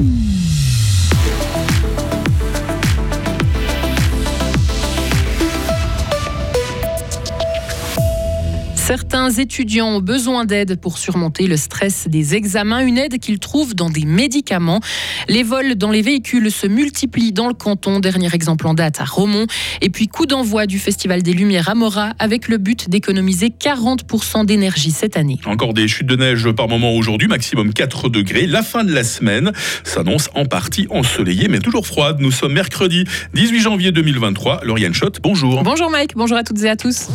Mm-hmm. Certains étudiants ont besoin d'aide pour surmonter le stress des examens, une aide qu'ils trouvent dans des médicaments. Les vols dans les véhicules se multiplient dans le canton, dernier exemple en date à Romont. Et puis coup d'envoi du Festival des Lumières à Mora avec le but d'économiser 40% d'énergie cette année. Encore des chutes de neige par moment aujourd'hui, maximum 4 degrés. La fin de la semaine s'annonce en partie ensoleillée mais toujours froide. Nous sommes mercredi 18 janvier 2023. Lauriane Schott, bonjour. Bonjour Mike, bonjour à toutes et à tous.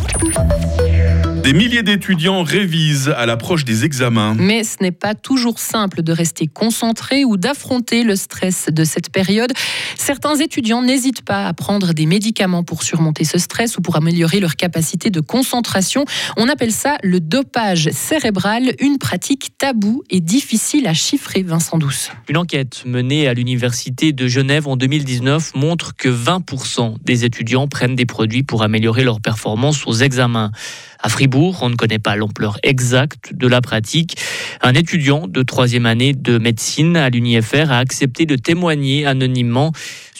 Des milliers d'étudiants révisent à l'approche des examens. Mais ce n'est pas toujours simple de rester concentré ou d'affronter le stress de cette période. Certains étudiants n'hésitent pas à prendre des médicaments pour surmonter ce stress ou pour améliorer leur capacité de concentration. On appelle ça le dopage cérébral, une pratique taboue et difficile à chiffrer, Vincent Douce. Une enquête menée à l'Université de Genève en 2019 montre que 20% des étudiants prennent des produits pour améliorer leur performance aux examens. À Fribourg, on ne connaît pas l'ampleur exacte de la pratique. Un étudiant de troisième année de médecine à l'UNIFR a accepté de témoigner anonymement.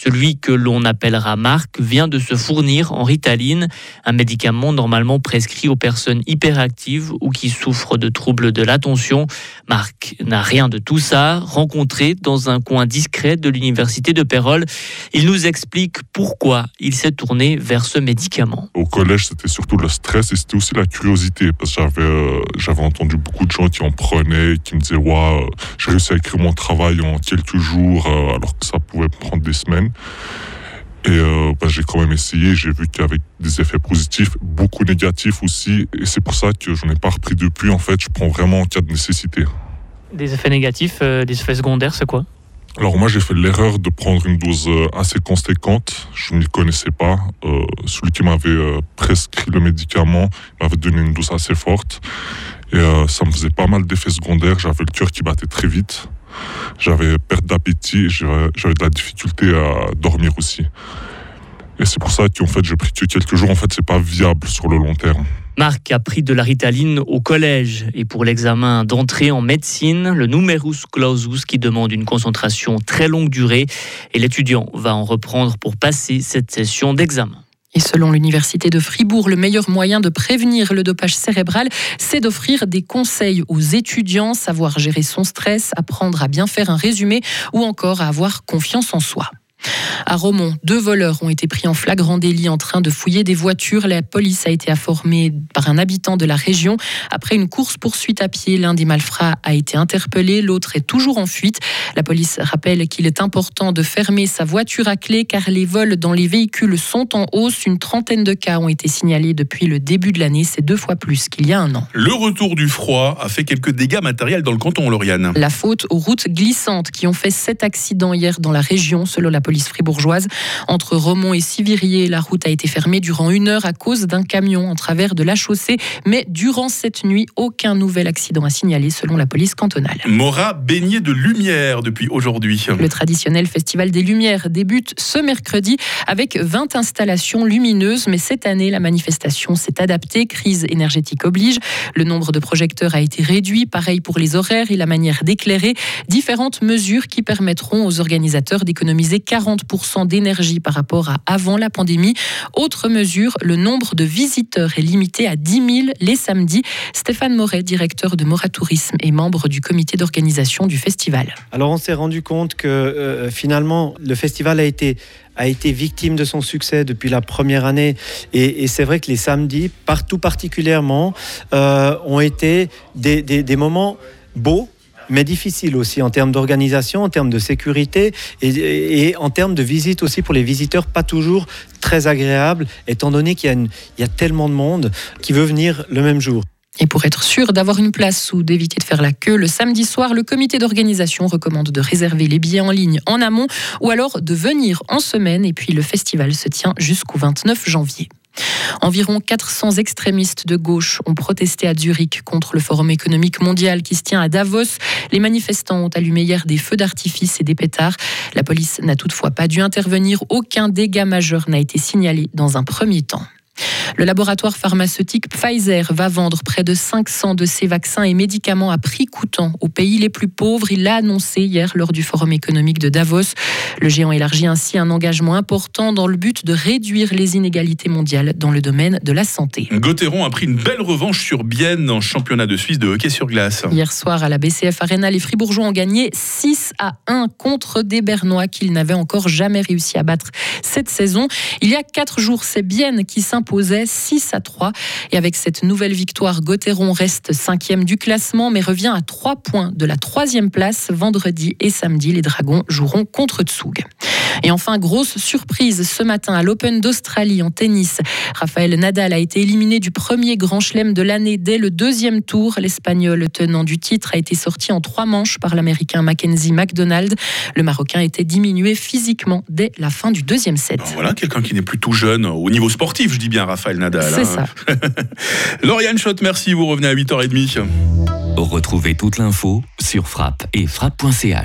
Celui que l'on appellera Marc vient de se fournir en Ritaline, un médicament normalement prescrit aux personnes hyperactives ou qui souffrent de troubles de l'attention. Marc n'a rien de tout ça. Rencontré dans un coin discret de l'université de Pérol, il nous explique pourquoi il s'est tourné vers ce médicament. Au collège, c'était surtout le stress et c'était aussi la curiosité parce que j'avais euh, entendu beaucoup de gens qui en prenaient, qui me disaient ouais, j'ai réussi à écrire mon travail en quelques jours euh, alors que ça pouvait prendre des semaines. Et euh, bah, j'ai quand même essayé, j'ai vu qu'avec des effets positifs, beaucoup négatifs aussi. Et c'est pour ça que je n'ai pas repris depuis. En fait, je prends vraiment en cas de nécessité. Des effets négatifs, des effets secondaires, c'est quoi? Alors moi j'ai fait l'erreur de prendre une dose assez conséquente. Je ne connaissais pas. Euh, celui qui m'avait prescrit le médicament m'avait donné une dose assez forte. Et ça me faisait pas mal d'effets secondaires. J'avais le cœur qui battait très vite. J'avais d'appétit, j'avais de la difficulté à dormir aussi. Et c'est pour ça qu'en fait, j'ai pris que quelques jours. En fait, c'est pas viable sur le long terme. Marc a pris de la ritaline au collège et pour l'examen d'entrée en médecine, le numerus clausus qui demande une concentration très longue durée et l'étudiant va en reprendre pour passer cette session d'examen. Et selon l'Université de Fribourg, le meilleur moyen de prévenir le dopage cérébral, c'est d'offrir des conseils aux étudiants, savoir gérer son stress, apprendre à bien faire un résumé ou encore à avoir confiance en soi. À Romont, deux voleurs ont été pris en flagrant délit en train de fouiller des voitures. La police a été informée par un habitant de la région. Après une course-poursuite à pied, l'un des malfrats a été interpellé, l'autre est toujours en fuite. La police rappelle qu'il est important de fermer sa voiture à clé car les vols dans les véhicules sont en hausse. Une trentaine de cas ont été signalés depuis le début de l'année. C'est deux fois plus qu'il y a un an. Le retour du froid a fait quelques dégâts matériels dans le canton, Lauriane. La faute aux routes glissantes qui ont fait sept accidents hier dans la région, selon la police fribourgeoise. Entre Romont et Sivirier, la route a été fermée durant une heure à cause d'un camion en travers de la chaussée. Mais durant cette nuit, aucun nouvel accident à signaler selon la police cantonale. Mora baigné de lumière depuis aujourd'hui. Le traditionnel Festival des Lumières débute ce mercredi avec 20 installations lumineuses. Mais cette année, la manifestation s'est adaptée. Crise énergétique oblige. Le nombre de projecteurs a été réduit. Pareil pour les horaires et la manière d'éclairer. Différentes mesures qui permettront aux organisateurs d'économiser 40% d'énergie par rapport à avant la pandémie. Autre mesure, le nombre de visiteurs est limité à 10 000 les samedis. Stéphane Moret, directeur de Morat Tourisme et membre du comité d'organisation du festival. Alors on s'est rendu compte que euh, finalement le festival a été a été victime de son succès depuis la première année. Et, c'est vrai que les samedis, partout particulièrement, euh, ont été des moments beaux mais difficile aussi en termes d'organisation, en termes de sécurité et, en termes de visite aussi pour les visiteurs, pas toujours très agréable, étant donné qu'il y, a tellement de monde qui veut venir le même jour. Et pour être sûr d'avoir une place ou d'éviter de faire la queue, le samedi soir, le comité d'organisation recommande de réserver les billets en ligne en amont ou alors de venir en semaine. Et puis le festival se tient jusqu'au 29 janvier. Environ 400 extrémistes de gauche ont protesté à Zurich contre le Forum économique mondial qui se tient à Davos. Les manifestants ont allumé hier des feux d'artifice et des pétards. La police n'a toutefois pas dû intervenir. Aucun dégât majeur n'a été signalé dans un premier temps. Le laboratoire pharmaceutique Pfizer va vendre près de 500 de ses vaccins et médicaments à prix coûtant aux pays les plus pauvres. Il l'a annoncé hier lors du Forum économique de Davos. Le géant élargit ainsi un engagement important dans le but de réduire les inégalités mondiales dans le domaine de la santé. Gauthieron a pris une belle revanche sur Bienne en championnat de Suisse de hockey sur glace. Hier soir à la BCF Arena, les Fribourgeois ont gagné 6 à 1 contre des Bernois qu'ils n'avaient encore jamais réussi à battre cette saison. Il y a quatre jours, c'est Bienne qui s'imposait 6 à 3. Et avec cette nouvelle victoire, Gauthieron reste cinquième du classement, mais revient à 3 points de la troisième place. Vendredi et samedi, les Dragons joueront contre Tsug. Et enfin, grosse surprise ce matin à l'Open d'Australie en tennis. Raphaël Nadal a été éliminé du premier grand chelem de l'année dès le deuxième tour. L'Espagnol tenant du titre a été sorti en trois manches par l'Américain Mackenzie McDonald. Le Marocain était diminué physiquement dès la fin du deuxième set. voilà, quelqu'un qui n'est plus tout jeune au niveau sportif, je dis bien Raphaël Nadal. C'est hein. ça. Lauriane Schott, merci. Vous revenez à 8h30. Retrouvez toute l'info sur frappe et frappe.ch.